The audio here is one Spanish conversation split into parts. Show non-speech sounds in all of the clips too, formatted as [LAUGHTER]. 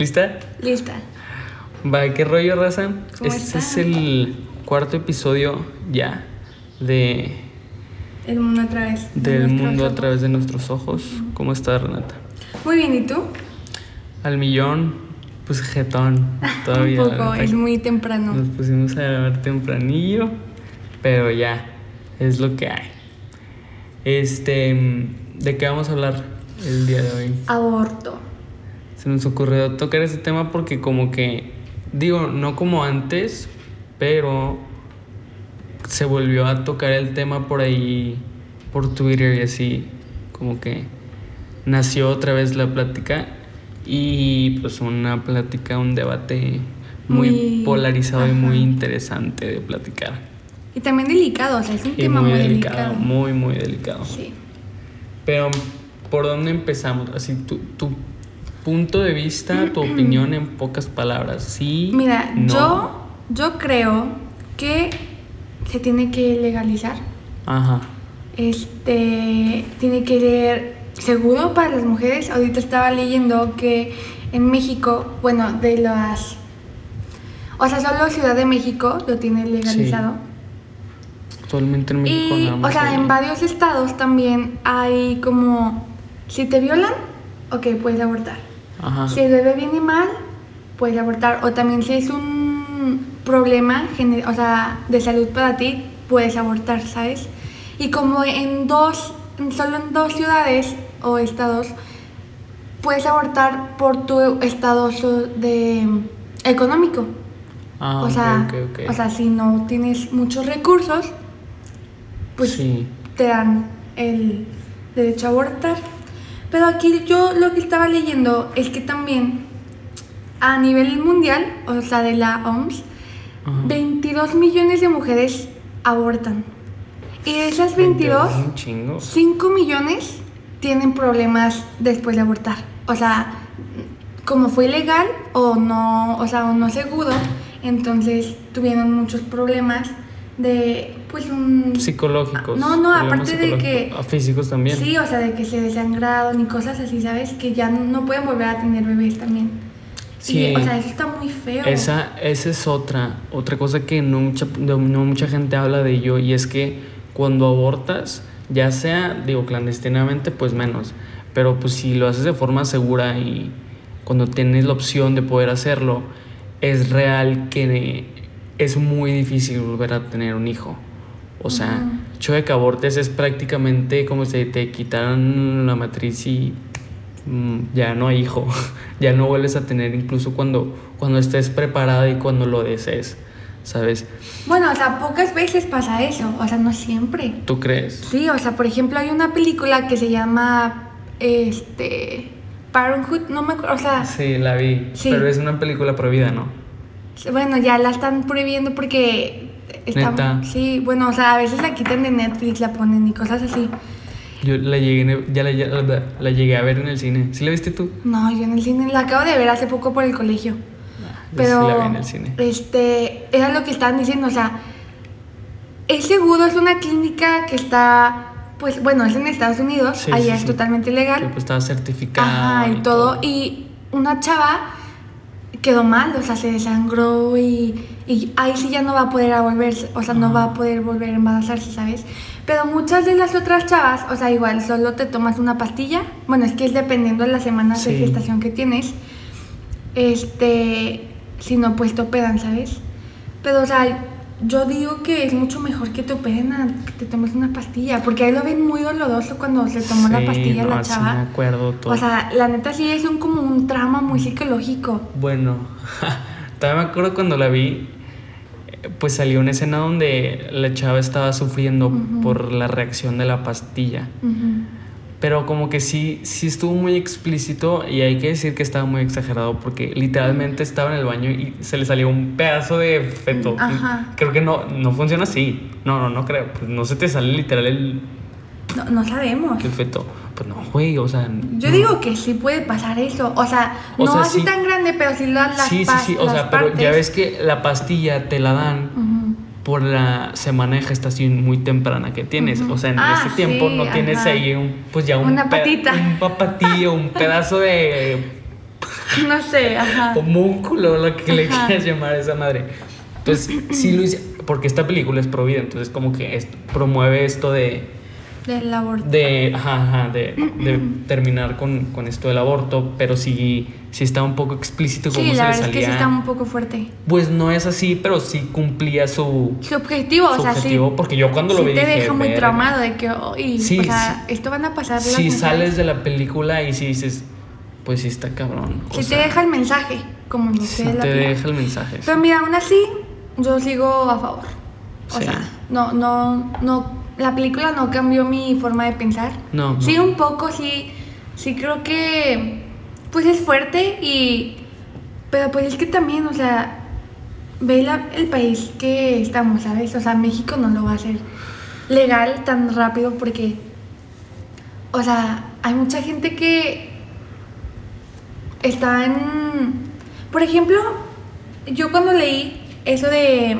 ¿Lista? Lista. Va, ¿qué rollo, raza? ¿Cómo este es el cuarto episodio ya de El mundo a través. de del mundo a través de nuestros ojos. ¿Cómo estás, Renata? Muy bien, ¿y tú? Al millón, pues jetón. [LAUGHS] Todavía. Un poco, es muy temprano. Nos pusimos a grabar tempranillo, pero ya, es lo que hay. Este, ¿de qué vamos a hablar el día de hoy? Aborto. Se nos ocurrió tocar ese tema porque como que, digo, no como antes, pero se volvió a tocar el tema por ahí, por Twitter y así, como que nació otra vez la plática y pues una plática, un debate muy, Muy- polarizado y muy interesante de platicar. Y también delicado, o sea, es un Y tema muy, delicado. muy, muy delicado. Sí. Pero, ¿por dónde empezamos? Así, tu, tu punto de vista, tu [CLEARS THROAT] opinión en pocas palabras. Sí. Mira, no. yo, yo creo que se tiene que legalizar. Ajá. Este tiene que ser seguro para las mujeres. Ahorita estaba leyendo que en México, bueno, de las. O sea, solo Ciudad de México lo tiene legalizado. Actualmente en México Y, nada más o sea, hay- en varios estados también hay como. Si te violan, ok, puedes abortar. Ajá. Si el bebé viene mal, puedes abortar. O también si es un problema o sea, de salud para ti, puedes abortar, ¿sabes? Y como en dos, solo en dos ciudades o estados, puedes abortar por tu estado de Ah, económico. o, ok, sea, o sea, si no tienes muchos recursos, pues Sí. te dan el derecho a abortar. Pero aquí yo lo que estaba leyendo es que también a nivel mundial, o sea, de la OMS, Ajá. 22 millones de mujeres abortan. Y de esas 22, Es un chingo. 5 millones tienen problemas después de abortar. O sea, como fue ilegal o no, o sea, o no seguro, entonces tuvieron muchos problemas de, pues, un... Psicológicos. No, no, aparte de que-. A físicos también. Sí, o sea, de que se desangraron y cosas así, ¿sabes? Que ya no pueden volver a tener bebés también. Sí. Y, o sea, eso está muy feo. Esa, esa es otra, otra cosa que no mucha, no mucha gente habla de ello y es que cuando abortas, ya sea, digo, clandestinamente, pues menos, pero pues si lo haces de forma segura y cuando tienes la opción de poder hacerlo, es real que es muy difícil volver a tener un hijo. O sea, el hecho de que abortes es prácticamente como si te quitaran la matriz y mm, ya no hay hijo, [LAUGHS] ya no vuelves a tener incluso cuando, cuando estés preparada y cuando lo desees, ¿sabes? Bueno, o sea, pocas veces pasa eso, o sea, no siempre. ¿Tú crees? Sí, o sea, por ejemplo, hay una película que se llama, este, Parenthood, no me acuerdo, o sea, Sí, la vi, Sí. pero es una película prohibida, ¿no? Bueno, ya la están prohibiendo porque está, Neta. sí, bueno, o sea, a veces la quitan de Netflix, la ponen y cosas así. Yo la llegué, ya la, ya la- la llegué a ver en el cine. ¿Sí la viste tú? No, yo en el cine la acabo de ver hace poco por el colegio. Yo Pero sí la vi en el cine. este era lo que estaban diciendo, o sea, es seguro, es una clínica que está, pues bueno, es en Estados Unidos, Sí, allá sí, es sí. totalmente legal. pues, estaba certificada. Ajá, y todo. Y una chava quedó mal, o sea, se desangró y, y ahí sí ya no va a poder a volverse, o sea, no va a poder volver a embarazarse, ¿sabes? Pero muchas de las otras chavas, o sea, igual solo te tomas una pastilla, bueno, es que es dependiendo de las semanas de gestación que tienes, este, si no, pues te operan, ¿sabes? Pero, o sea, yo digo que es mucho mejor que te operen a que te tomes una pastilla, porque ahí lo ven muy doloroso cuando se tomó la Sí, pastilla no, la sí chava. me acuerdo todo. O sea, la neta sí es un como un trauma muy psicológico. Bueno, [LAUGHS] todavía me acuerdo cuando la vi, pues salió una escena donde la chava estaba sufriendo por la reacción de la pastilla. Ujú. Pero como que sí, sí estuvo muy explícito y hay que decir que estaba muy exagerado porque literalmente estaba en el baño y se le salió un pedazo de feto. Ajá. Creo que no, no funciona así. No, no, no creo. Pues no se te sale literal el, No, no sabemos. el feto. Pues no, güey, o sea... Yo no. digo que sí puede pasar eso. O sea, O no sea, así sí. tan grande, pero sí las, las Sí, sí, sí. O sea, pero ya ves que la pastilla te la dan Ujú. Por la semana de gestación muy temprana que tienes. O sea, en Ah, ese tiempo sí, no tienes ajá. ahí un, pues ya un, Una patita. un papatillo, un [LAUGHS] pedazo de No sé, ajá. [LAUGHS] homúnculo, lo que le quieras llamar a esa madre. Entonces, sí lo hice, porque esta película es pro vida, entonces como que esto- promueve esto de, Del aborto. de, ajá, ajá, de, de [CLEARS THROAT] terminar con, con esto del aborto, pero sí, sí está un poco explícito cómo Sí, se la le verdad es que sí salía. está un poco fuerte. Pues no es así, pero sí cumplía su, Su objetivo, su o sea, objetivo, sí. porque yo cuando lo sí vi te dije, deja muy traumado de que, oh, y, Sí, o sea, esto van a pasar Si mujeres. sales de la película y si dices, pues sí está cabrón. o sea, te deja el mensaje, como lo es la te deja el mensaje. Pero mira, aún así, yo sigo a favor. O sea, no, no, no, la película no cambió mi forma de pensar. No, no. Sí, un poco, sí, sí creo que, pues es fuerte y, pero pues es que también, o sea, ve la- el país que estamos, ¿sabes? O sea, México no lo va a hacer legal tan rápido porque, o sea, hay mucha gente que está en, por ejemplo, yo cuando leí eso de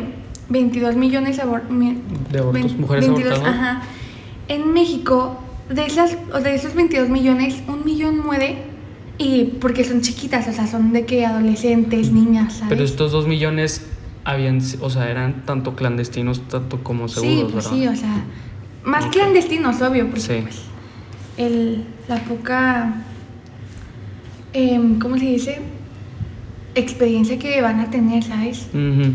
22 millones abor- De abortos, mujeres abortadas. ajá, en México, de, esas, o de esos 22 millones, un millón muere y porque son chiquitas, o sea, son de que adolescentes, niñas, ¿sabes? Pero estos dos millones habían, o sea, eran tanto clandestinos tanto como seguros, sí, pues ¿verdad? sí, o sea, más clandestinos, obvio, porque Sí. pues, el, la poca, em, ¿cómo se dice? Experiencia que van a tener, ¿sabes? Ujú.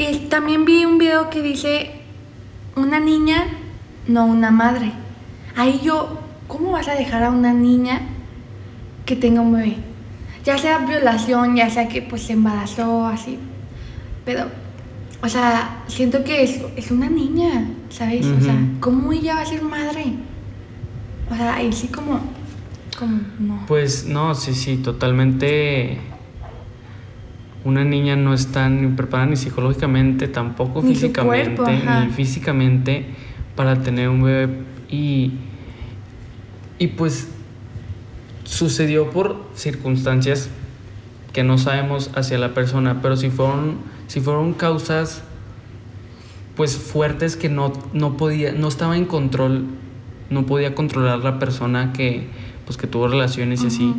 Y también vi un video que dice una niña, no una madre. Ahí yo, ¿cómo vas a dejar a una niña que tenga un bebé? Ya sea violación, ya sea que pues se embarazó, así. Pero, o sea, siento que es, es una niña, ¿sabes? O sea. ¿cómo ella va a ser madre? O sea, ahí sí como, como, no. Pues no, sí, sí, totalmente. Una niña no está ni preparada ni psicológicamente, tampoco Ni físicamente, cuerpo, ni físicamente para tener un bebé. Y, y pues sucedió por circunstancias que no sabemos hacia la persona, pero si fueron, si fueron causas pues fuertes que no, no podía, no estaba en control, no podía controlar la persona que, pues que tuvo relaciones y así.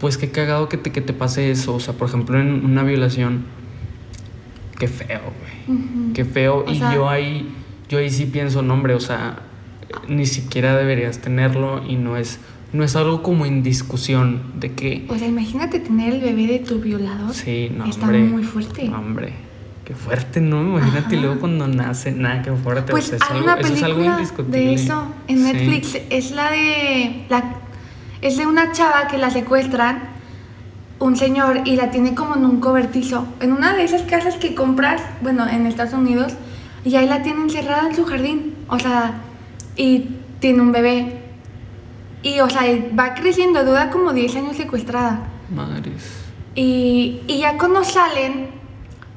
Pues qué cagado que te, que te pase eso. O sea, por ejemplo, en una violación. Qué feo, güey. Qué feo. O y sea- yo ahí, yo ahí sí pienso, no, hombre, o sea, ni siquiera deberías tenerlo y no es, no es algo como en discusión de que. O sea, imagínate tener el bebé de tu violador. Sí, no, Está hombre. muy fuerte. hombre. Qué fuerte, ¿no? Imagínate Ajá. luego cuando nace, nada, qué fuerte. Pues o sea, es hay algo- una eso es algo película indiscutible. de eso en Sí. Netflix. Es la de. La, es de una chava que la secuestran un señor y la tiene como en un cobertizo. En una de esas casas que compras, bueno, en Estados Unidos, y ahí la tiene encerrada en su jardín. O sea, y tiene un bebé. Y, o sea, va creciendo, dura como 10 años secuestrada. Madres. Y, y ya cuando salen,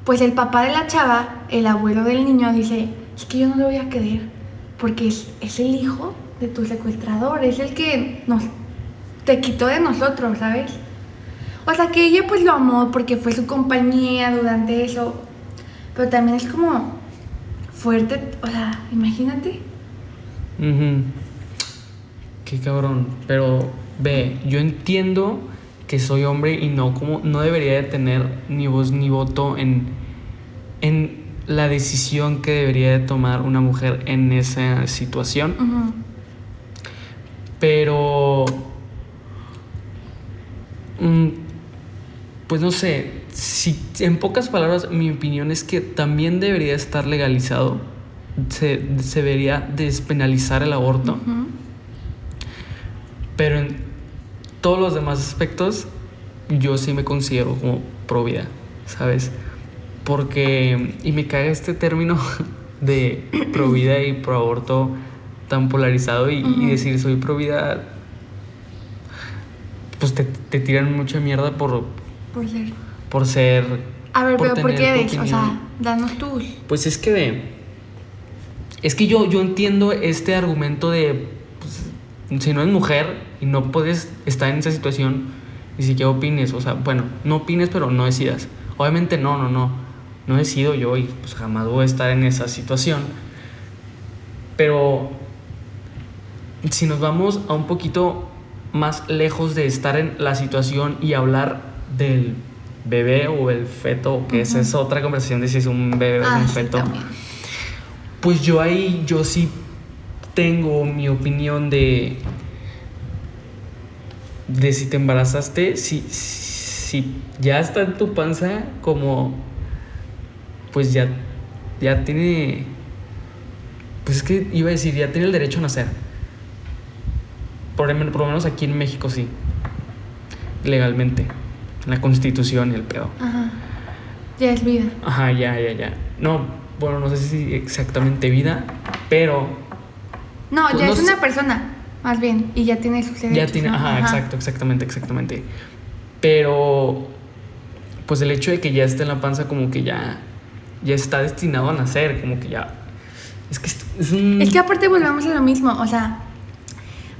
pues el papá de la chava, el abuelo del niño, dice, es que yo no lo voy a querer, porque es, es el hijo de tu secuestrador, es el que nos te quitó de nosotros, ¿sabes? O sea que ella pues lo amó porque fue su compañía durante eso, pero también es como fuerte, o sea, imagínate. Ujú. Qué cabrón. Pero ve, yo entiendo que soy hombre y no como no debería de tener ni voz ni voto en, en la decisión que debería de tomar una mujer en esa situación. Ujú. Pero pues no sé, si en pocas palabras mi opinión es que también debería estar legalizado. Se, se debería despenalizar el aborto. Pero en todos los demás aspectos, yo sí me considero como pro vida, ¿sabes? Porque, y me caga este término [LAUGHS] de pro vida y pro aborto tan polarizado y, y decir soy pro vida, pues te, te tiran mucha mierda por, Por ser. por ser... A ver, por pero ¿por qué eres? O sea, danos tus. Pues es que de. Es que yo, yo entiendo este argumento de. pues, si no es mujer y no puedes estar en esa situación, ni siquiera opines. O sea, bueno, no opines, pero no decidas. Obviamente no, no, no. No decido yo y pues jamás voy a estar en esa situación. Pero. Si nos vamos a un poquito más lejos de estar en la situación y hablar del bebé o el feto, que esa es otra conversación de si es un bebé o Ah, un sí, feto. también. Pues yo ahí, yo sí tengo mi opinión de. de si te embarazaste, si, si ya está en tu panza, como. pues ya. ya tiene. Pues es que iba a decir, ya tiene el derecho a nacer. Por, por lo menos aquí en México sí. Legalmente. En la constitución y el pedo. Ajá. Ya es vida. Ajá, ya, ya, ya. No, bueno, no sé si exactamente vida, pero No, Pues ya no es una persona, más bien, y ya tiene sus derechos. ya tiene, ¿no? ajá, exacto, exactamente, exactamente. Pero, pues el hecho de que ya esté en la panza, como que ya, ya está destinado a nacer, como que ya. Es que es, es un. Es que aparte volvemos a lo mismo, o sea,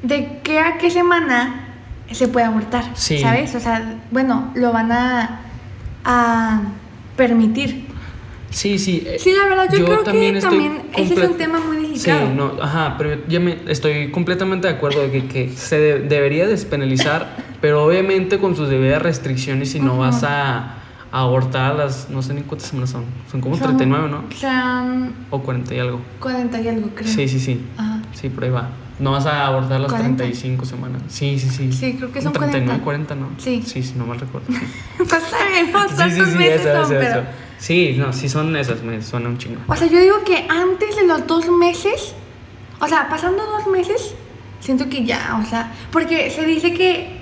de qué a qué semana se puede abortar, Sí. ¿sabes? O sea, bueno, lo van a, a permitir. Sí, sí. eh, Sí, la verdad, yo, creo que estoy también ese es un tema muy Sí, delicado. no, ajá, pero ya me estoy completamente de acuerdo de que, que se de- debería despenalizar, [LAUGHS] pero obviamente con sus debidas restricciones y no Ujú. vas a, a abortar a las, no sé ni cuántas semanas son, son como Son- 39, ¿no? Son O 40 y algo. 40 y algo, creo. Sí, sí, sí, Ajá. sí, por ahí va. No vas a abortar a las 40. 35 semanas. Sí, sí, sí. Sí, creo que son 39, 40. 40, ¿no? Sí. Sí, sí, no mal recuerdo. [LAUGHS] Pues está bien, pues, Sí, sí, tantos sí, meses eso, son, eso, pero- eso. Sí, no, sí son esas, me suena un chingo. O sea, yo digo que antes de los dos meses, o sea, pasando dos meses, siento que ya, o sea, porque se dice que,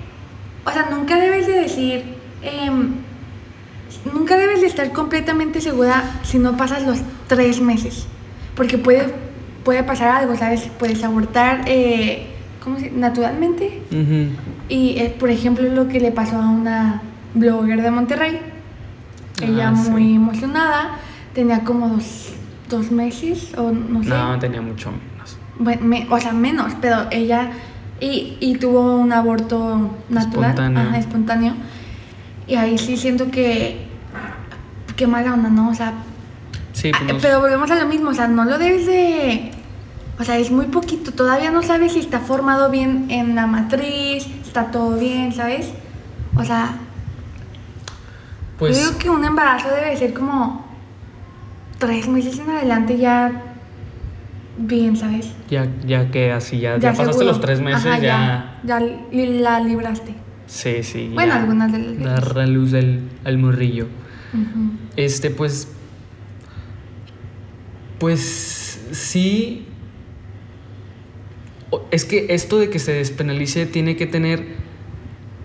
o sea, nunca debes de decir, em, nunca debes de estar completamente segura si no pasas los tres meses, porque puede, puede pasar algo, ¿sabes? Puedes abortar, eh, ¿cómo se Naturalmente. Y, eh, por ejemplo, lo que le pasó a una blogger de Monterrey. Ella Ah, sí. muy emocionada, tenía como dos, dos meses o no sé. No, tenía mucho menos. Bueno, me- o sea, menos, pero ella... Y, y tuvo un aborto natural, Espontáneo. ajá, espontáneo. Y ahí sí siento que... Qué mala onda, ¿no? O sea, Sí, ah, pues no- pero volvemos a lo mismo, o sea, no lo debes de... O sea, es muy poquito, todavía no sabes si está formado bien en la matriz, está todo bien, ¿sabes? O sea, pues yo digo que un embarazo debe ser como tres meses en adelante ya bien, ¿sabes? ya, ya que así, ya, ya, pasaste seguro. los tres meses, Ajá, ya... ya. li- la libraste. Sí, sí. Bueno, ya algunas de las. Dar a luz al, al morrillo. Ujú. Este, pues. Pues sí. Es que esto de que se despenalice tiene que tener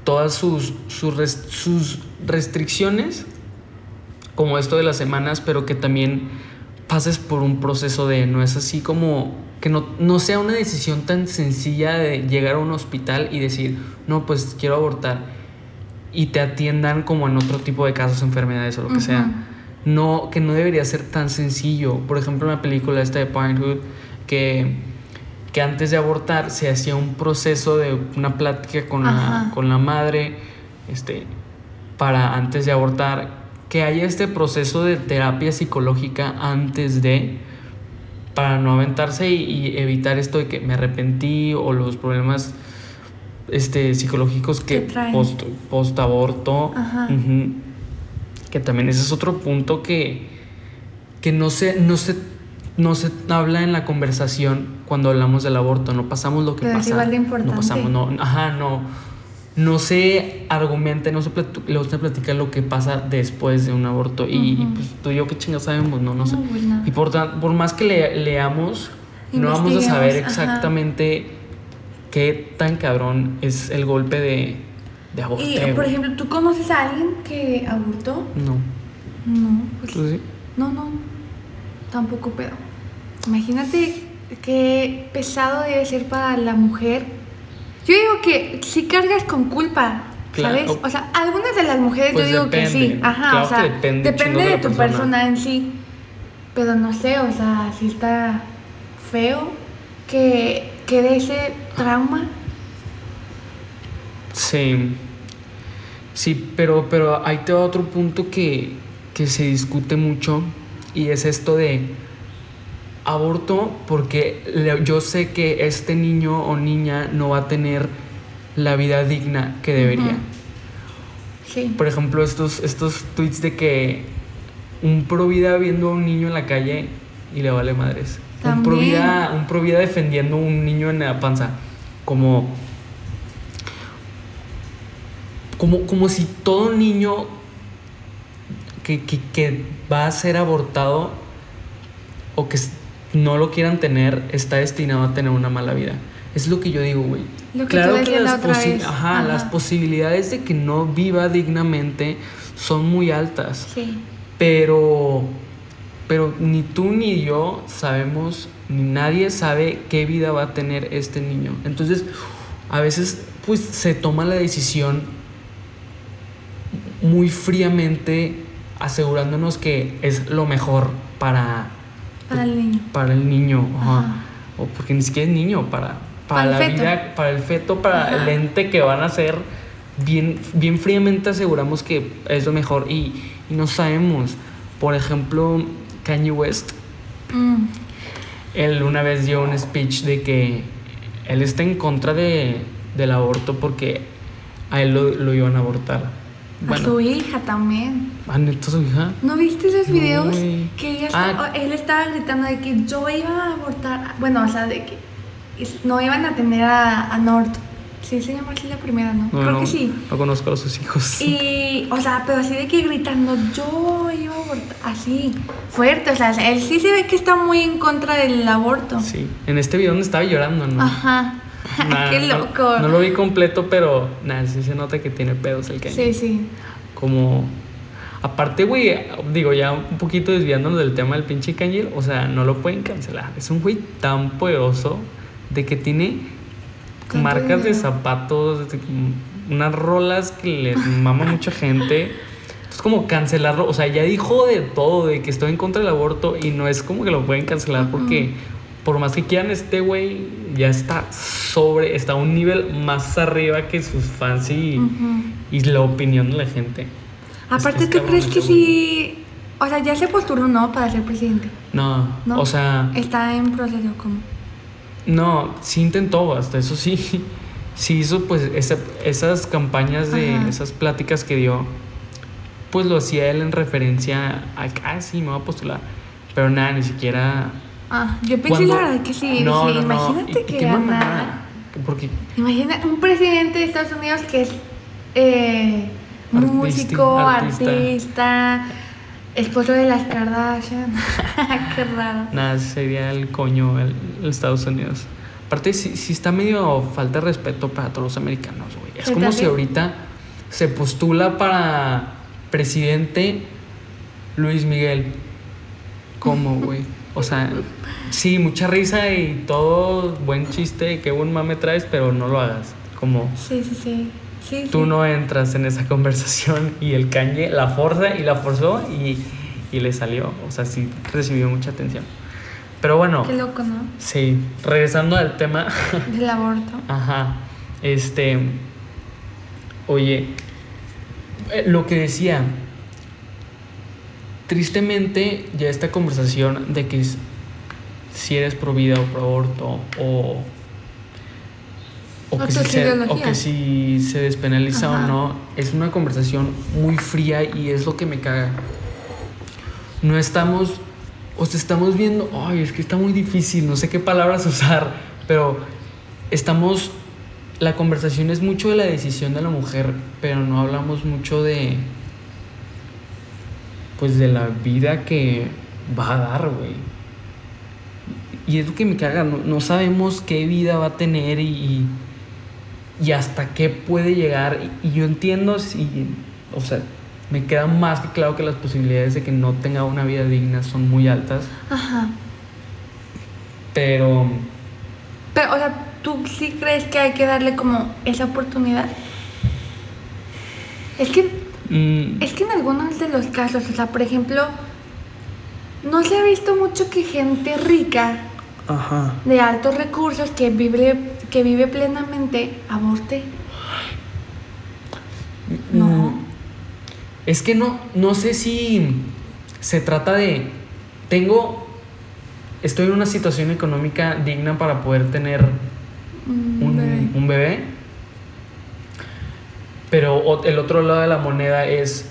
todas sus, sus, res- sus restricciones, como esto de las semanas, pero que también pases por un proceso de no es así como que no, no sea una decisión tan sencilla de llegar a un hospital y decir, no, pues quiero abortar y te atiendan como en otro tipo de casos, enfermedades o lo que sea. No, que no debería ser tan sencillo. Por ejemplo, en la película esta de Parenthood, que, que antes de abortar se hacía un proceso de una plática con, la, con la madre, este, para antes de abortar, que haya este proceso de terapia psicológica antes de, para no aventarse y, y evitar esto de que me arrepentí o los problemas este, psicológicos que post, post aborto. Ajá. Que también ese es otro punto que, que no, se, no, se, no se habla en la conversación cuando hablamos del aborto. No pasamos lo que Pero es pasa. igual de importante. No pasamos, no, ajá, no. No se argumenta, no se, no se platica lo que pasa después de un aborto. Y, pues tú y yo, qué chingados sabemos, no, no sé. No, pues. Y por, más que le- leamos, no vamos a saber ajá. exactamente qué tan cabrón es el golpe de, de Y, por ejemplo, ¿tú conoces a alguien que abortó? No. No, pues ¿Tú sí? no, no, tampoco, pero imagínate qué pesado debe ser para la mujer. Yo digo que si cargas con culpa, Claro. ¿sabes? O sea, algunas de las mujeres Pues yo digo que sí, ajá, Claro o sea, que depende de de tu persona. persona en sí, pero no sé, o sea, si está feo que quede ese trauma. Sí. Sí, pero, pero ahí te va otro punto que, que se discute mucho y es esto de aborto porque yo sé que este niño o niña no va a tener la vida digna que debería. Sí. Por ejemplo, estos, estos tweets de que un pro vida viendo a un niño en la calle y le vale madres. Un También. un pro vida defendiendo a un niño en la panza. Como, como, como si todo niño que, que- que va a ser abortado o que no lo quieran tener está destinado a tener una mala vida. Es lo que yo digo, güey. Lo que decías la posi- vez. ajá, las Ajá. posibilidades de que no viva dignamente son muy altas. Sí. Pero, pero ni tú ni yo sabemos, ni nadie sabe qué vida va a tener este niño. Entonces, a veces, pues se toma la decisión muy fríamente, asegurándonos que es lo mejor para, Para el niño. para el niño. ajá. Ajá. O porque ni siquiera es niño, para, para, la vida, para el feto, para Ajá. el ente que van a ser. Bien, bien fríamente aseguramos que es lo mejor y, y no sabemos. Por ejemplo, Kanye West, Mm. él una vez dio un speech de que él está en contra de, del aborto porque a él lo, lo iban a abortar. A su hija también. ¿ah, neta su hija? ¿No viste esos videos? que ella Ah. él estaba gritando de que yo iba a abortar. Bueno, o sea, de que no iban a tener a, a Nord. Sí, se llama así la primera, ¿no? No, Creo no, que sí. No conozco a sus hijos. Y, o sea, pero así de que gritando, yo iba a abortar. Así, fuerte. O sea, él sí se ve que está muy en contra del aborto. Sí, en este video donde estaba llorando, ¿no? Ajá. Nah, [LAUGHS] Qué no- loco. No, lo vi completo, pero nada, sí se nota que tiene pedos el Kanye. Sí, sí. Como. Aparte, güey, digo, ya un poquito desviándonos del tema del pinche Kanye, o sea, no lo pueden cancelar. Es un güey tan poderoso de que tiene marcas de zapatos, de- unas rolas que le mama mucha gente. Es como cancelarlo, o sea, ya dijo de todo, de que estoy en contra del aborto y no es como que lo pueden cancelar porque por más que quieran este güey ya está sobre, está a un nivel más arriba que sus fans y, Ujú. y la opinión de la gente. Aparte, es ¿tú cabrón crees que sí? O sea, ya se postuló, ¿no? Para ser presidente. No, ¿No? o sea, Está en proceso, como. no, sí intentó, hasta eso sí, sí hizo pues esa- esas campañas de Ajá. esas pláticas que dio, pues lo hacía él en referencia a que, ah, sí, me voy a postular, pero nada, ni siquiera... Ah, yo pensé cuando- la verdad que sí. No, dije, no, no, imagínate y- que qué mamada. Porque Imagina un presidente de Estados Unidos que es eh, Artisti- músico, artista. artista. esposo de las Kardashian. [LAUGHS] Qué raro. nada, sería el coño el, el Estados Unidos. Aparte, sí, sí está medio falta de respeto para todos los americanos, güey. Es Sí, como si también. ahorita se postula para presidente Luis Miguel. ¿Cómo, güey? O sea, sí, mucha risa y todo, buen chiste, qué buen mame traes, pero no lo hagas. Como Sí, sí, sí. sí tú sí. no entras en esa [LAUGHS] conversación y el cañe la forza y la forzó y, y le salió. O sea, sí recibió mucha atención. Pero bueno, Qué loco, ¿no? sí, regresando al tema, [LAUGHS] Del aborto. ajá, este, oye, eh, lo que decía, tristemente ya esta conversación de que si eres pro vida o pro aborto o o que, si se, o ideologías. que si se despenaliza Ajá. o no, es una conversación muy fría y es lo que me caga. No estamos, o sea, estamos viendo, ay, es que está muy difícil, no sé qué palabras [LAUGHS] usar, pero estamos, la conversación es mucho de la decisión de la mujer, pero no hablamos mucho de, pues de la vida que va a dar, güey. Y es lo que me caga, no, no sabemos qué vida va a tener y, y hasta qué puede llegar. Y, y yo entiendo si, o sea, me queda más que claro que las posibilidades de que no tenga una vida digna son muy altas, Ajá. pero Pero, o sea, ¿tú sí crees que hay que darle como esa oportunidad? Es que mm, Es que en algunos de los casos, o sea, por ejemplo, no se ha visto mucho que gente rica ajá. de altos recursos que vive, que vive plenamente aborte. No. Mm, Es que no, no sé si se trata de, tengo, estoy en una situación económica digna para poder tener Mm, un bebé. un bebé, Pero el otro lado de la moneda es,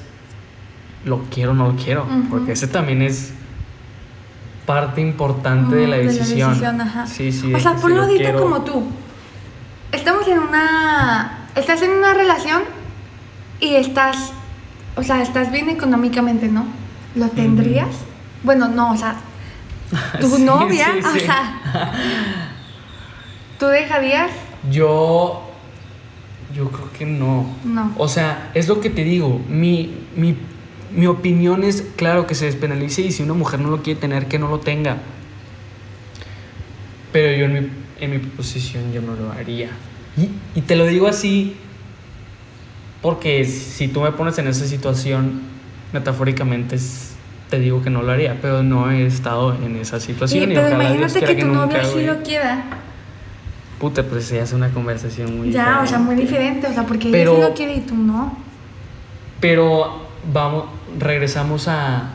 lo quiero o no lo quiero, porque ese también es parte importante de la Mm, decisión. ajá. Sí, sí. O de sea, ponlo lo ahorita quiero- como tú. Estamos en una. Estás en una relación y estás. O sea, estás bien económicamente, ¿no? ¿Lo tendrías? Bueno, no, o sea. [LAUGHS] Tu Sí, novia, [LAUGHS] o sea. ¿Tú dejarías? Yo. Yo creo que no. No. O sea, es lo que te digo. Mi, mi, mi opinión es, claro, que se despenalice y si una mujer no lo quiere tener, que no lo tenga. Pero yo en mi, en mi posición yo no lo haría. Y, y te lo digo así porque si tú me pones en esa situación, metafóricamente es- te digo que no lo haría, pero no he estado en esa Sí, situación. y pero imagínate quiera que tu novio sí lo quiera. Puta, pues se hace una conversación muy Ya, o sea, muy diferente. diferente. O sea, porque Pero- ella sí lo quiere y tú no. Pero vamos, regresamos a,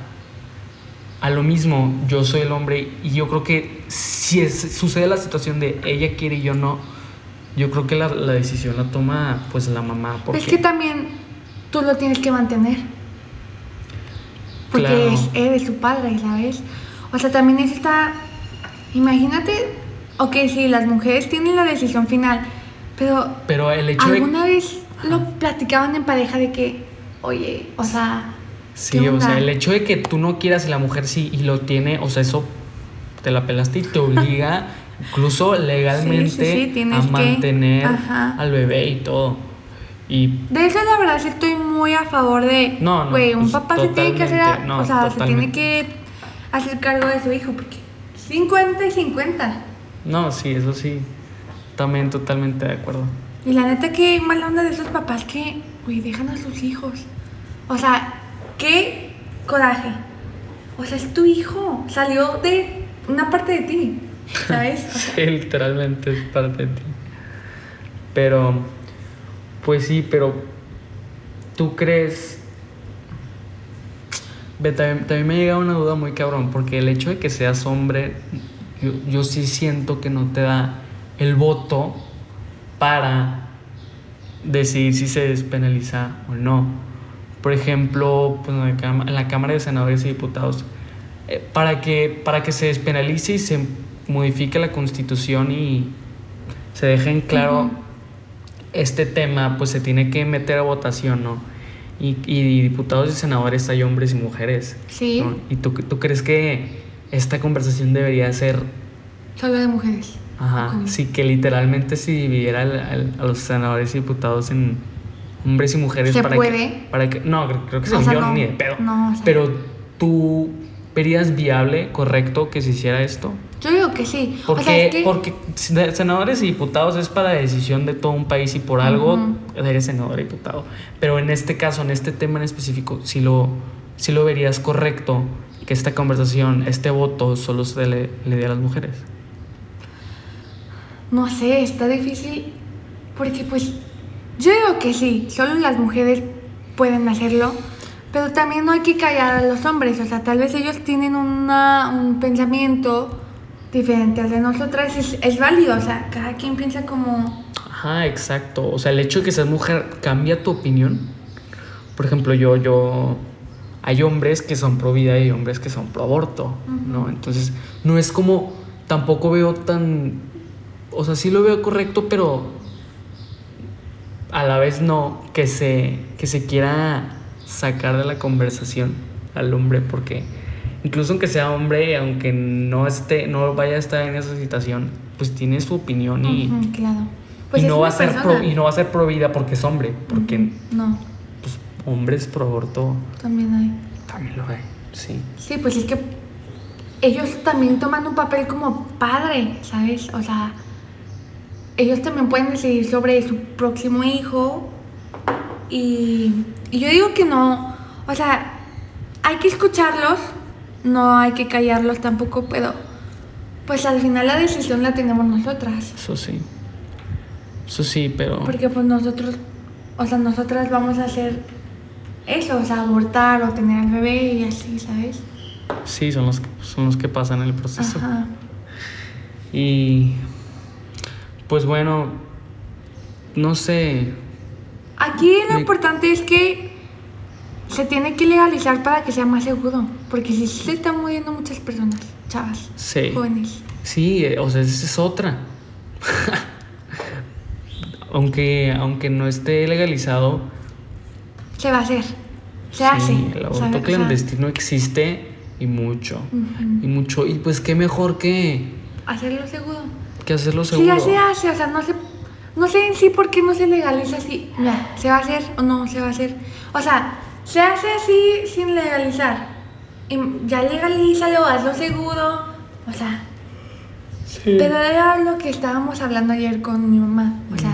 a lo mismo. Yo soy el hombre y yo creo que si es- sucede la situación de ella quiere y yo no, yo creo que la, la decisión la toma pues la mamá. Porque, Es que también tú lo tienes que mantener. Porque Claro. es, eres su padre, ¿sabes? O sea, también es esta... Imagínate, ok, sí, las mujeres tienen la decisión final, pero pero el hecho de... ¿alguna vez lo platicaban en pareja de que, oye, o sea... Sí, ¿qué o sea, el hecho de que tú no quieras y la mujer sí y lo tiene, o sea, eso te la pelaste y te obliga [LAUGHS] incluso legalmente Sí, sí, sí, tienes a mantener al bebé y todo. Y De eso la verdad sí estoy muy a favor de... No, no, Güey, un pues, papá se tiene que hacer... a- no, o sea, se tiene que hacer cargo de su hijo, porque 50 y 50. No, sí, eso sí, también totalmente de acuerdo. Y la neta, qué mala onda de esos papás que, güey, dejan a sus hijos. O sea, qué coraje. O sea, es tu hijo. Salió de una parte de ti, ¿sabes? O [LAUGHS] sea, Sí, literalmente es parte de ti. Pero, pues sí, pero tú crees... Ve, también, también me llega una duda muy cabrón, porque el hecho de que seas hombre, yo, yo sí siento que no te da el voto para decidir si se despenaliza o no. Por ejemplo, pues en, la Cámara de Senadores y Diputados, eh, para, que, para que se despenalice y se modifique la constitución y se deje en claro este tema, pues se tiene que meter a votación, ¿no? Y, y diputados y senadores hay hombres y mujeres. Sí. ¿no? ¿Y tú, tú crees que esta conversación debería ser solo de mujeres. Ajá, sí, que literalmente si dividiera al- al- a los senadores y diputados en hombres y mujeres ¿Se para puede? que para que no, creo, creo que sea, yo no. ni de pedo. No, o sea. Pero tú verías viable, correcto que se hiciera esto? Yo digo que sí. Porque o sea, es que... porque senadores y diputados es para decisión de todo un país y por algo eres senador y diputado. Pero en este caso, en este tema en específico, si lo si lo verías correcto que esta conversación, este voto solo se le, le dé a las mujeres. No sé, está difícil. Porque pues yo digo que sí, solo las mujeres pueden hacerlo. Pero también no hay que callar a los hombres. O sea, tal vez ellos tienen una, un pensamiento diferente al de nosotras. Es, es válido. O sea, cada quien piensa como... Ajá, exacto. O sea, el hecho de que seas mujer cambia tu opinión. Por ejemplo, yo, yo, hay hombres que son pro vida y hay hombres que son pro aborto, ¿no? Entonces, no es como, tampoco veo tan, o sea, sí lo veo correcto, pero a la vez no, que se, que se quiera sacar de la conversación al hombre, porque incluso aunque sea hombre, aunque no esté, no vaya a estar en esa situación, pues tiene su opinión y, claro. Pues y no va a ser pro, y no va a ser pro vida porque es hombre, porque No, hombres pro aborto también hay. también lo hay, sí. Sí, pues es que ellos también toman un papel como padre, ¿sabes? O sea, ellos también pueden decidir sobre su próximo hijo. Y, y yo digo que no, o sea, hay que escucharlos, no hay que callarlos tampoco, pero pues al final la decisión la tenemos nosotras. Eso sí. Eso sí, pero Porque pues nosotros, o sea, nosotras vamos a hacer eso, o sea, abortar o tener al bebé y así, ¿sabes? sí, son los, que- son los que pasan el proceso. Ajá. Y pues bueno, no sé, Aquí lo Me- importante es que se tiene que legalizar para que sea más seguro. Porque si se están muriendo muchas personas, chavas, Sí. jóvenes. Sí, eh, o sea, esa es otra. [LAUGHS] aunque, aunque no esté legalizado, Se va a hacer. Se sí, hace. el aborto ¿sabe? O sea, clandestino existe y mucho. Y mucho. Y pues qué mejor que, Hacerlo seguro. que hacerlo Sí, seguro. ya se hace, o sea, no sé, no sé en sí por qué no se legaliza así. Mira, ¿se va a hacer o no se va a hacer? O sea, se hace así sin legalizar. Y ya legalízalo, hazlo seguro. O sea, Sí. pero era lo que estábamos hablando ayer con mi mamá. O sea,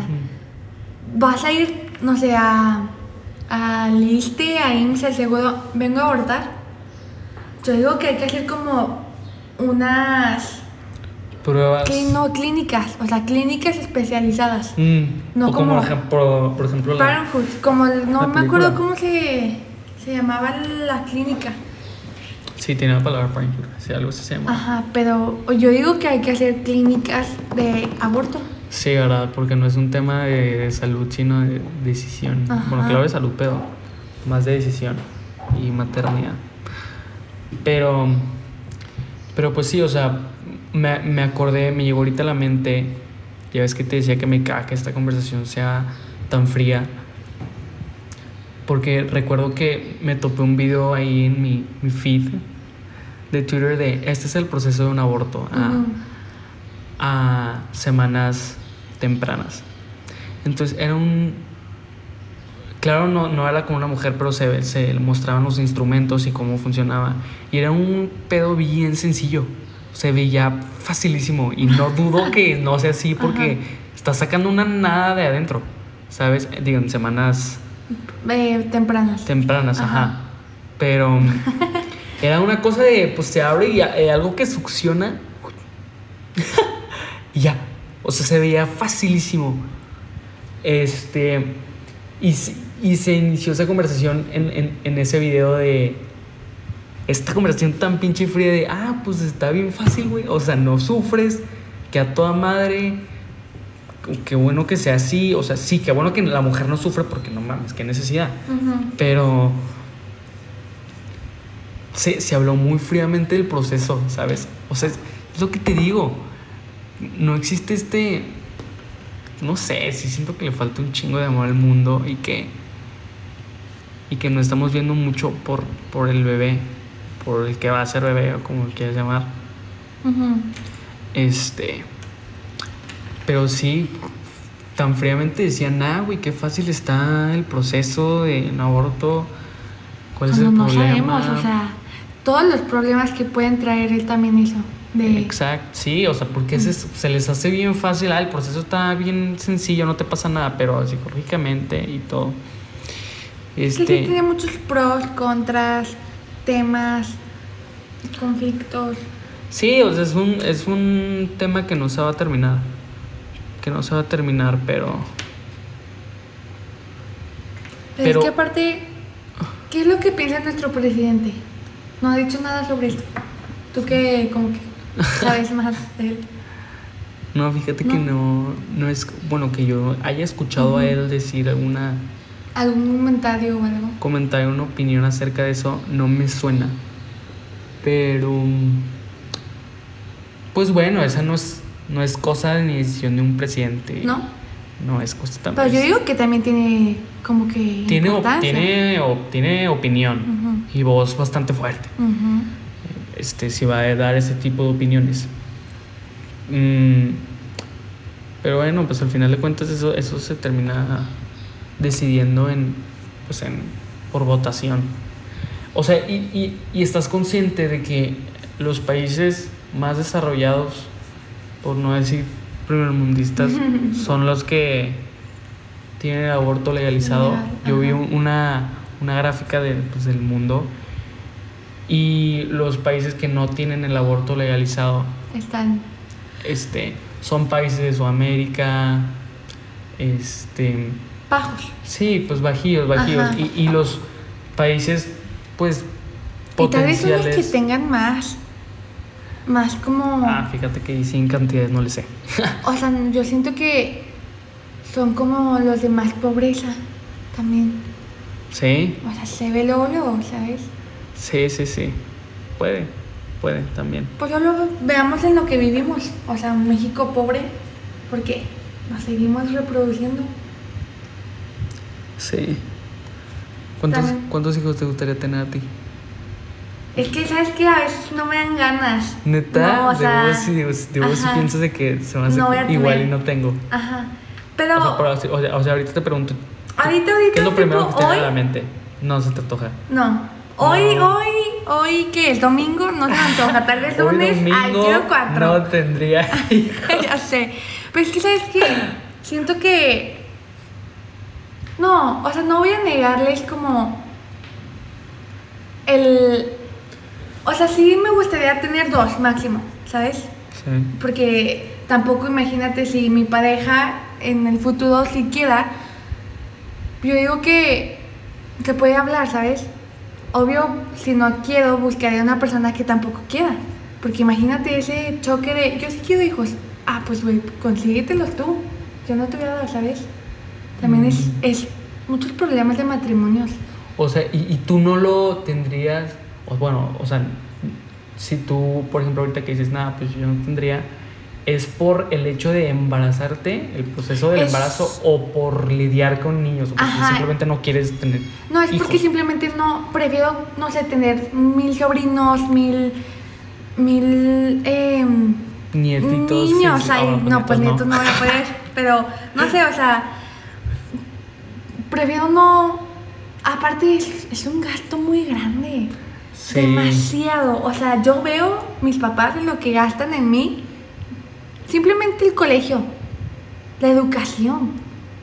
vas a ir, no sé, a, a Liste, a IMSS, al seguro, vengo a abortar. Yo digo que hay que hacer como unas, Pruebas. no, clínicas, o sea, clínicas especializadas. Mm, No o como, como- ejemplo, por ejemplo, la, Parenthood, como el- no me acuerdo cómo se, se llamaba la clínica. Sí, tiene la palabra parenthood. Sí, algo así se llama. Ajá, pero yo digo que hay que hacer clínicas de aborto. Sí, ¿verdad? Porque no es un tema de, de salud, sino de decisión. Ajá. Bueno, claro de salud, pero más de decisión y maternidad. Pero, pero pues sí, o sea, me, me acordé, me llegó ahorita a la mente, ya ves que te decía que me caga que esta conversación sea tan fría. Porque recuerdo que me topé un video ahí en mi, mi feed de Twitter de este es el proceso de un aborto. Ah. A semanas tempranas. Entonces era un... Claro, no, no era como una mujer, pero se, se mostraban los instrumentos y cómo funcionaba. Y era un pedo bien sencillo. Se veía facilísimo. Y no [LAUGHS] dudo que no sea así porque Ajá. está sacando una nada de adentro. ¿Sabes? Digo, en semanas Eh, tempranas. tempranas, ajá. Ajá. Pero [LAUGHS] era una cosa de, pues se abre y eh, algo que succiona. [LAUGHS] y ya. O sea, se veía facilísimo. Este. Y, se- y se inició esa conversación en, en- en ese video de. Esta conversación tan pinche fría de, ah, pues está bien fácil, güey. O sea, no sufres, que a toda madre. Qué bueno que sea así. O sea, sí, qué bueno que la mujer no sufre porque no mames, qué necesidad. Pero se, se habló muy fríamente del proceso, ¿sabes? O sea, es, es lo que te digo. No existe este. No sé, sí siento que le falta un chingo de amor al mundo y que. Y que no estamos viendo mucho por, por el bebé, por el que va a ser bebé o como quieras llamar. Este. Pero sí, tan fríamente decían, ah, güey, qué fácil está el proceso de un aborto. ¿Cuál es el no problema? sabemos, o sea, todos los problemas que pueden traer él también eso. De, Exacto, sí, o sea, porque se, se les hace bien fácil, ah, el proceso está bien sencillo, no te pasa nada, pero psicológicamente y todo. que sí Este, tiene muchos pros, contras, temas, conflictos. sí, o sea, es un, es un tema que no se va a terminar, que no se va a terminar, pero Pero, Pero- es que aparte, ¿qué es lo que piensa nuestro presidente? No ha dicho nada sobre esto. Tú que como que sabes más de él. no, fíjate que no, no es, bueno, que yo haya escuchado a él decir alguna ¿Algún comentario o algo? comentario, una opinión acerca de eso, no me suena. Pero, pues bueno, esa no es, no es cosa ni decisión de un presidente. ¿No? No es cosa Pero también. yo digo que también tiene como que tiene, op- tiene, op- tiene opinión y voz bastante fuerte. Ujú. Este, si va a dar ese tipo de opiniones. Mm, pero bueno, pues al final de cuentas eso, eso se termina decidiendo en, pues en, por votación. O sea, y, y, y estás consciente de que los países más desarrollados, por no decir primermundistas, [LAUGHS] son los que tienen el aborto legalizado. Legal, Yo vi una, una gráfica de, pues, del mundo y los países que no tienen el aborto legalizado Están. este, son países de Sudamérica, este, Bajos. sí, pues bajíos, bajíos. Y, y los países, pues, Y tal vez son los que potenciales. tengan más. Más como. Ah, fíjate que sin cantidades no le sé. O sea, yo siento que son como los de más pobreza. También. Sí, O sea, se ve luego, luego, ¿sabes? Sí, sí, sí. Puede, puede también. Pues solo veamos en lo que vivimos. O sea, un México pobre, porque nos seguimos reproduciendo. Sí. ¿Cuántos, También. ¿Cuántos hijos te gustaría tener a ti? Es que, ¿sabes qué? A veces no me dan ganas. Neta, No, o de sea, vos de vos- de vos piensas de que se me hace No igual y no tengo. Ajá. Pero, O sea, pero, o sea, ahorita te pregunto, ahorita, ahorita, ¿qué es lo primero que te viene a la mente? No se te antoja. No. Hoy, No. hoy, hoy, ¿qué es? ¿Domingo? No me antoja. Tal vez [LAUGHS] lunes. Domingo quiero cuatro. no tendría [LAUGHS] ya sé. Pero es que, ¿sabes qué? Siento que. No, o sea, no voy a negarles como. El. O sea, sí me gustaría tener dos máximo, ¿sabes? Sí. Porque tampoco imagínate si mi pareja en el futuro si quiera. Yo digo que se puede hablar, ¿sabes? Obvio, si no quiero, buscaré una persona que tampoco quiera. Porque imagínate ese choque de, yo sí quiero hijos. Ah, pues güey, consíguetelos tú. Yo no te voy a dar, ¿sabes? También es, Mm. es muchos problemas de matrimonios. O sea, y, y tú no lo tendrías, o bueno, o sea, si tú, por ejemplo, ahorita que dices, nada, pues yo no tendría, ¿es por el hecho de embarazarte, el proceso del Es- embarazo, o por lidiar con niños, o porque Ajá. simplemente no quieres tener No, es hijos? porque simplemente no, prefiero, no sé, tener mil sobrinos, mil, mil, em, Nietitos. niños sí, sí. Ah, no, pues nietos no voy a poder, [LAUGHS] pero no sé, o sea, prefiero no, aparte es, es un gasto muy grande. Sí. Demasiado. O sea, yo veo mis papás en lo que gastan en mí. Simplemente el colegio. La educación.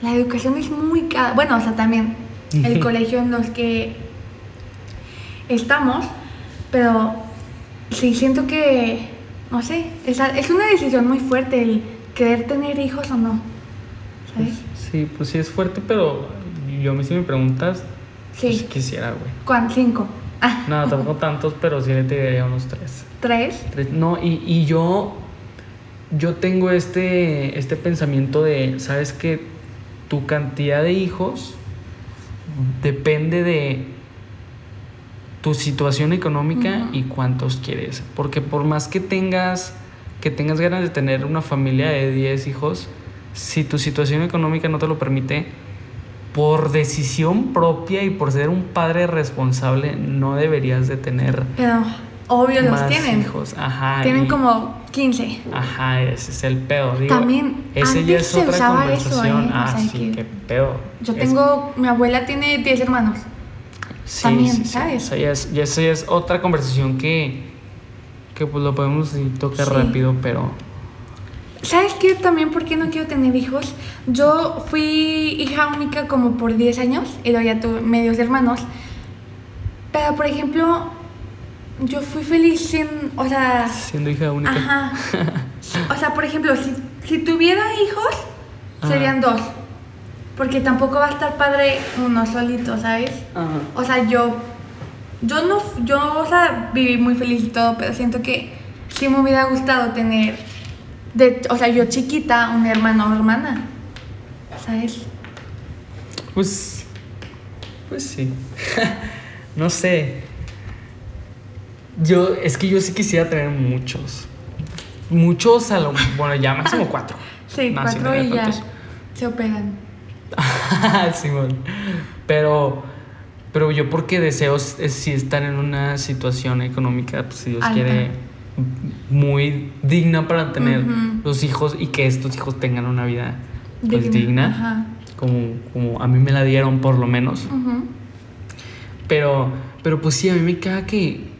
La educación es muy cara. Bueno, o sea, también el colegio en los que estamos. Pero sí siento que, no sé, es, es una decisión muy fuerte el querer tener hijos o no. ¿Sabes? Sí, pues sí es fuerte, pero yo a mí si me preguntas, pues Sí. quisiera, güey. ¿Cuán? Cinco. Ah, No, tampoco tantos, pero sí le tiraría unos tres. tres. Tres- No, y, y yo, yo tengo este, este pensamiento de, ¿sabes que Tu cantidad de hijos depende de tu situación económica y cuántos quieres. Porque por más que tengas, que tengas ganas de tener una familia de 10 hijos, si tu situación económica no te lo permite, por decisión propia y por ser un padre responsable, no deberías de tener Pero obvio los más tienen. hijos. Ajá. Tienen y- como 15. Ajá, ese es el pedo. Digo, También, ese ya antes es se otra usaba eso, conversación. ¿eh? O Ah, sea, sí, que- qué pedo. Yo Es- tengo, mi abuela tiene 10 hermanos. sí, también, sí, sí, ¿sabes? Eso ya es, ya eso ya es otra conversación que, que pues lo podemos tocar rápido, pero ¿Sabes qué? También, ¿por qué no quiero tener hijos? Yo fui hija única como por 10 años y luego ya tuve medios hermanos. Pero, por ejemplo, yo fui feliz sin, o sea, siendo hija única. ajá. O sea, por ejemplo, si, si tuviera hijos, Ajá. serían dos. Porque tampoco va a estar padre uno solito, ¿sabes? Ajá. O sea, yo, yo no, yo, o sea, viví muy feliz y todo, pero siento que sí me hubiera gustado tener, de, o sea, yo chiquita, un hermano o hermana, ¿sabes? Pues, pues sí. [LAUGHS] no sé. Yo, es que yo sí quisiera tener muchos. Muchos a lo, bueno, ya máximo cuatro. [LAUGHS] Sí, No, cuatro y ya se operan. [LAUGHS] Simón. Pero, pero yo porque deseo es, es si estar en una situación económica, pues si Dios Alta. quiere, muy digna para tener los hijos y que estos hijos tengan una vida pues, Digna, ajá. como, como a mí me la dieron por lo menos. Ujú. Pero, pero pues sí, a mí me caga que,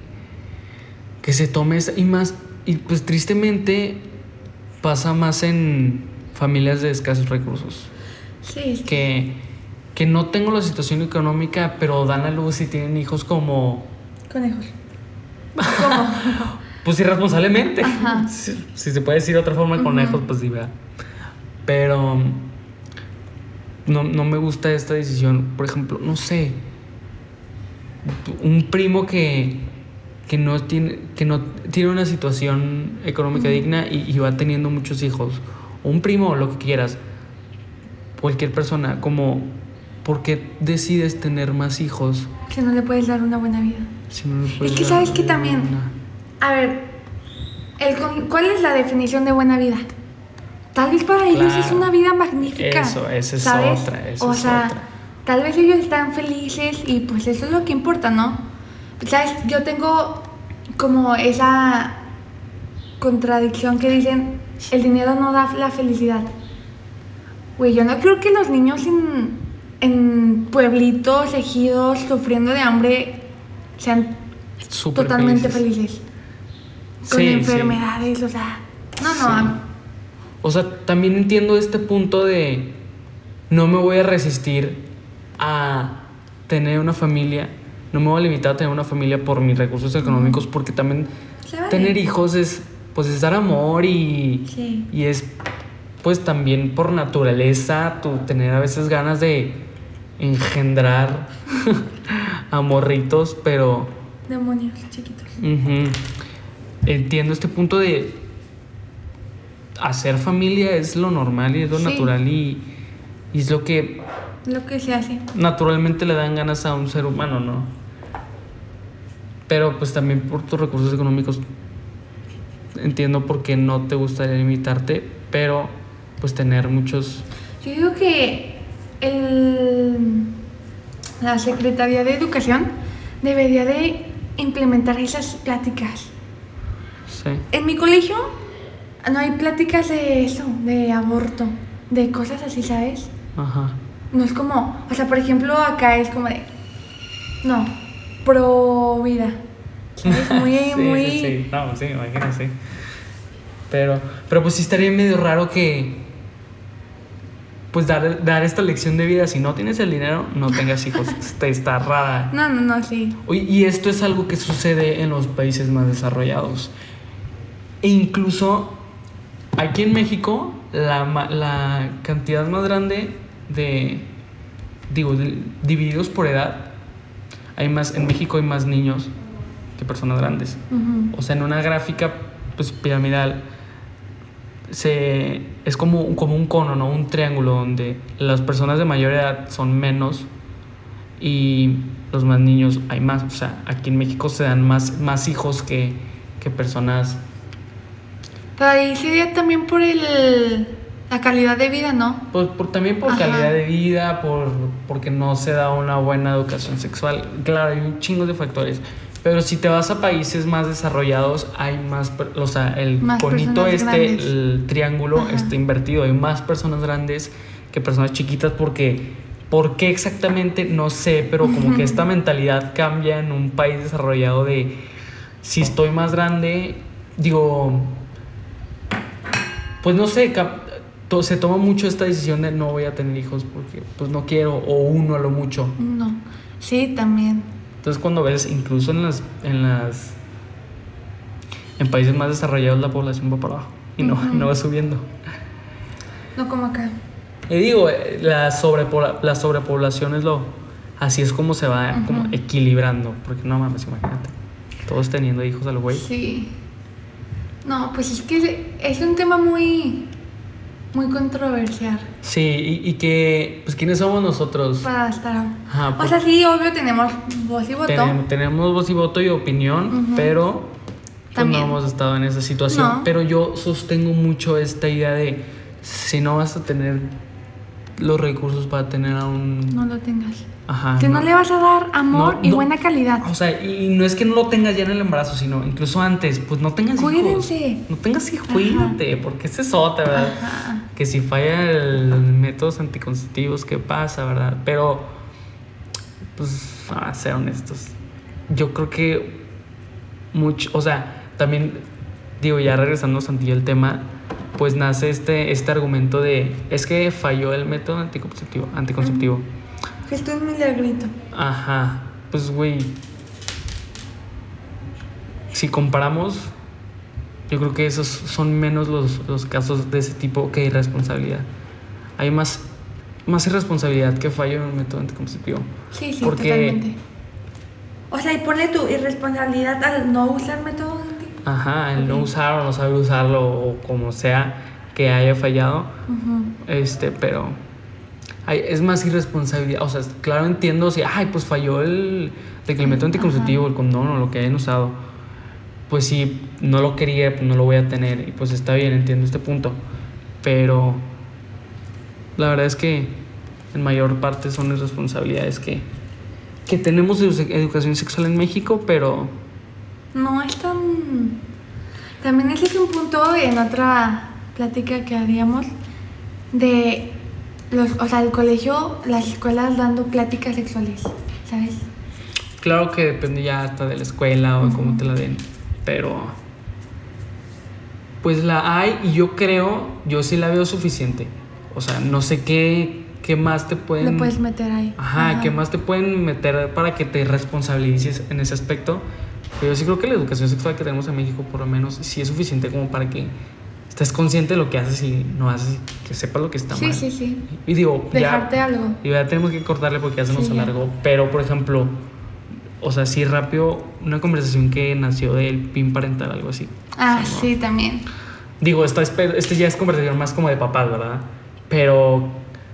que se tome esa, y más, y pues tristemente pasa más en familias de escasos recursos. Sí, que- Que, no tengo la situación económica, pero dan a luz y tienen hijos como, conejos. ¿Cómo? [LAUGHS] pues irresponsablemente. Ajá. Si, si se puede decir de otra forma, conejos, pues sí, ¿verdad? Pero no, no me gusta esta decisión. Por ejemplo, no sé, un primo que, que, no, tiene, que no tiene una situación económica digna y, y va teniendo muchos hijos. O un primo, o lo que quieras. Cualquier persona, como ¿por qué decides tener más hijos Que no le puedes dar una buena vida. si no les puedes Es que sabes que también, a ver, el ¿cuál es la definición de buena vida? Tal vez para ellos es una vida magnífica. Eso, esa es ¿sabes? otra, esa o es sea, otra. tal vez ellos están felices y pues eso es lo que importa, ¿no? ¿Sabes? Yo tengo como esa contradicción que dicen, el dinero no da la felicidad. Güey, yo no creo que los niños en, en pueblitos, ejidos, sufriendo de hambre, sean totalmente felices. felices. Con Sí, sí. enfermedades, o sea. No, no. Sí. O sea, también entiendo este punto de no me voy a resistir a tener una familia, no me voy a limitar a tener una familia por mis recursos económicos, porque también tener hijos es pues es dar amor y, Sí. y es pues también por naturaleza tu tener a veces ganas de engendrar [LAUGHS] a morritos, pero Demonios chiquitos. Entiendo este punto de hacer familia es lo normal y es lo Sí. natural y, y es lo que Lo que se hace. naturalmente le dan ganas a un ser humano, ¿no? Pero pues también por tus recursos económicos entiendo por qué no te gustaría limitarte, pero pues tener muchos... Yo digo que el, la Secretaría de Educación debería de implementar esas pláticas. Sí. En mi colegio no hay pláticas de eso, de aborto, de cosas así, ¿sabes? Ajá. No es como, o sea, por ejemplo, acá es como de, no, pro vida. ¿Sabes? Muy, [LAUGHS] Sí, muy... sí, sí. No, sí, imagínate. Pero, pero pues sí estaría medio raro que. Pues dar, dar esta lección de vida. Si no tienes el dinero, no tengas hijos. [LAUGHS] Está, está rara. No, no, no, sí. Y esto es algo que sucede en los países más desarrollados. E incluso aquí en México, la, la cantidad más grande de. Digo, de- divididos por edad, hay más. En México hay más niños que personas grandes. O sea, en una gráfica pues, piramidal se, es como, como un cono, ¿no? Un triángulo donde las personas de mayor edad son menos y los más niños hay más. O sea, aquí en México se dan más, más hijos que, que personas. Pero ahí sería también por el, la calidad de vida, ¿no? Pues por, también por Ajá. calidad de vida, por, porque no se da una buena educación sexual. Claro, hay un chingo de factores. Pero si te vas a países más desarrollados, hay más, o sea, el Más personas este, grandes. el triángulo Ajá. está invertido. Hay más personas grandes que personas chiquitas porque, ¿por qué exactamente? No sé, pero como que esta [LAUGHS] mentalidad cambia en un país desarrollado de, si estoy más grande, digo, pues no sé, to- se toma mucho esta decisión de no voy a tener hijos porque pues no quiero o uno a lo mucho. No. Sí, también. Entonces cuando ves incluso en las en las en países más desarrollados la población va para abajo y no, no va subiendo. No como acá. Y digo, eh, la, sobrepobla- la sobrepoblación es lo así es como se va como equilibrando, porque no mames, imagínate. Todos teniendo hijos al güey. Sí. No, pues es que es un tema muy, muy controversial Sí, y, y que pues quiénes somos nosotros? para estar. Ajá, O sea, sí, obvio tenemos voz y voto. Tenem- tenemos voz y voto y opinión, pero pues, También. no hemos estado en esa situación. No. Pero yo sostengo mucho esta idea de si no vas a tener los recursos para tener a un... No lo tengas. Ajá. que no. le vas a dar amor No, y buena calidad. O sea, y no es que no lo tengas ya en el embarazo, sino incluso antes, pues no tengas hijos. Cuídense. No tengas hijos, cuídate, porque esa es otra, ¿verdad? Ajá. Que si falla el métodos anticonceptivos, ¿qué pasa, verdad? Pero, pues, a ser honestos, yo creo que mucho, o sea, también, digo, ya regresando Santillo al tema, pues nace este, este argumento de, es que falló el método anticonceptivo, anticonceptivo. Que esto es un milagrito. Ajá, pues, güey, si comparamos, yo creo que esos son menos los, los casos de ese tipo que irresponsabilidad. Hay más, más irresponsabilidad que fallo en un método anticonceptivo. Sí, sí, Porque- totalmente. O sea, y pone tu irresponsabilidad al no usar métodos anti. Ajá, el no Ok. usar o no saber usarlo o como sea que haya fallado. Ujú. Este, pero hay- es más irresponsabilidad. O sea, claro, entiendo si, ay, pues falló el, de que el método anticonceptivo, el condón o lo que hayan usado. Pues sí, no lo quería, pues no lo voy a tener. Y pues está bien, entiendo este punto. Pero la verdad es que en mayor parte son irresponsabilidades que, que tenemos edu- educación sexual en México, pero No es tan... También ese es un punto en otra plática que haríamos de los, o sea, el colegio, las escuelas dando pláticas sexuales, ¿sabes? claro que depende ya hasta de la escuela o de cómo te la den. Pero pues la hay y yo creo, yo sí la veo suficiente. O sea, no sé qué, qué más te pueden... Lo puedes meter ahí. Ajá, ¿qué más te pueden meter para que te responsabilices en ese aspecto? Pero yo sí creo que la educación sexual que tenemos en México, por lo menos, sí es suficiente como para que estés consciente de lo que haces y no haces, que sepas lo que está Sí, mal. sí, sí. Y digo, Dejarte ya, algo. y ya tenemos que cortarle porque ya se nos Sí, alargó. Pero, por ejemplo, o sea, sí rápido, una conversación que nació del PIN parental, algo así. Ah, O sea, no- sí, también. Digo, esta es, este ya es conversación más como de papás, ¿verdad? Pero,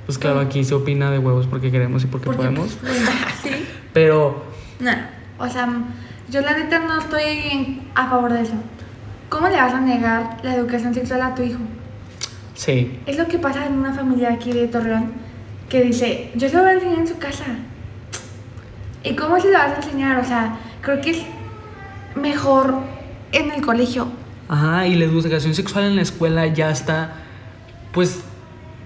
pues claro, Sí. aquí se opina de huevos porque queremos y porque, Porque, podemos. pues, [LAUGHS] sí. Pero, No, o sea, yo la neta no estoy a favor de eso. ¿Cómo le vas a negar la educación sexual a tu hijo? sí. Es lo que pasa en una familia aquí de Torreón que dice, yo se lo voy a enseñar en su casa. ¿Y cómo se lo vas a enseñar? O sea, creo que es mejor en el colegio. Ajá, y la educación sexual en la escuela ya está, pues,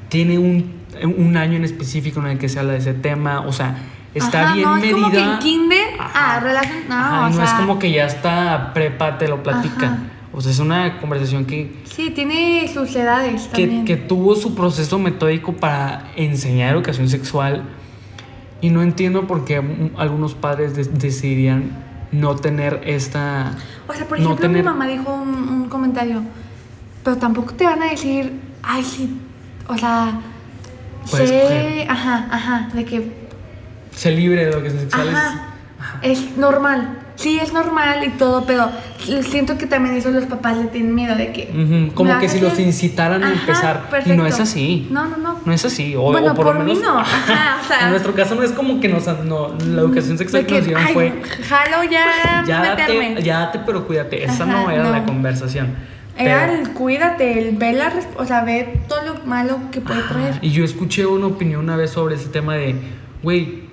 tiene un, un año en específico en el que se habla de ese tema. O sea, está Ajá, bien no, medida. es como que en kinder, Ajá. ah, relación, no, Ajá, o y no es como que ya está prepa, te lo platica. O sea, es una conversación que, Sí, tiene sus edades que, también. que tuvo su proceso metódico para enseñar educación sexual. Y no entiendo por qué algunos padres de- decidirían no tener esta... O sea, por no ejemplo, tener- mi mamá dijo un, un comentario, pero tampoco te van a decir, ay, sí, o sea, Puedes sé, coger. ajá, ajá, de que, Ser libre de educación sexual es- ajá, es normal. Sí, es normal y todo, pero siento que también eso los papás le tienen miedo de que... Ujú, ¿me Como que si los incitaran a empezar. Y no es así. No, no, no. No es así. O, Bueno, o por, por lo mí menos. no, ajá, o sea- [LAUGHS] en nuestro caso no es como que nos. No, la educación sexual que, nos dieron ay, fue. jalo ya, [LAUGHS] Ya meterme. date, ya date, pero cuídate. Esa Ajá, no era la conversación. Era Pero- el cuídate, el ver la, o sea, ver todo lo malo que puede traer. Y yo escuché una opinión una vez sobre ese tema de, güey,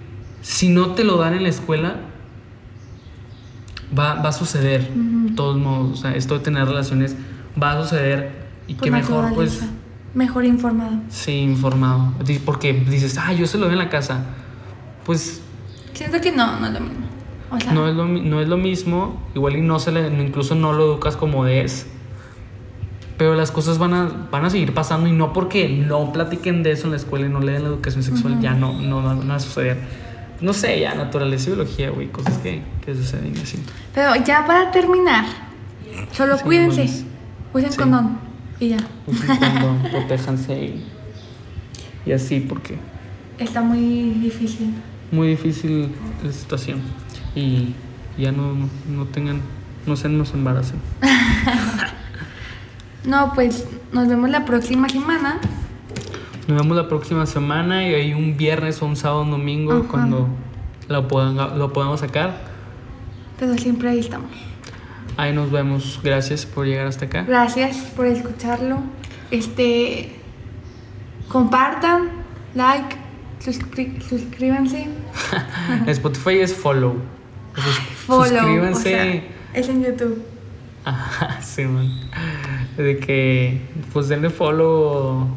si no te lo dan en la escuela, va, va a suceder. De todos modos, o sea, esto de tener relaciones va a suceder y Por que mejor, pues. Mejor informado. sí, informado. Porque dices, ah, yo se lo doy en la casa. Pues Siento que no, no es lo mismo. O sea, no es lo, no es lo mismo, igual y no se le, incluso no lo educas como es. Pero las cosas van a, van a seguir pasando y no porque no platiquen de eso en la escuela y no le den la educación sexual, ya no, no van a suceder. No sé, ya naturaleza y biología, güey, cosas que, que suceden así. pero ya para terminar, solo Sí, cuídense. mames. Usen Sí. condón. Y ya. Usen condón, [LAUGHS] protéjanse y, y así, porque Está muy difícil. muy difícil la situación. Y ya no, no tengan, no se nos embaracen. [LAUGHS] No, pues nos vemos la próxima semana. Nos vemos la próxima semana y hay un viernes o un sábado, un domingo Ajá. cuando lo, puedan, lo podamos sacar. Pero siempre ahí estamos. Ahí nos vemos. Gracias por llegar hasta acá. Gracias por escucharlo. Este. Compartan, like, suscri- suscríbanse. [LAUGHS] Spotify es follow. Sus- Follow. Suscríbanse. o sea, es en YouTube. [LAUGHS] Ajá, sí, man. De que, pues denle follow.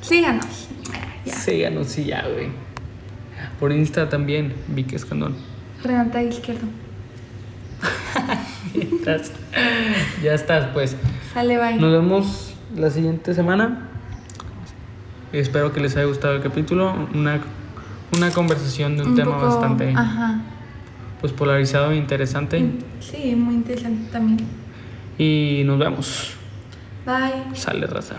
Síganos. Ya. Síganos y ya, güey. Por Insta también, Vicky Escandón. Renata Izquierdo. [LAUGHS] Ya estás, pues. Sale, bye. Nos vemos la siguiente semana. Espero que les haya gustado el capítulo. Una, una conversación de un, tema poco- bastante Ajá. pues, polarizado e interesante. Sí, muy interesante también. Y nos vemos. Bye. Sale raza.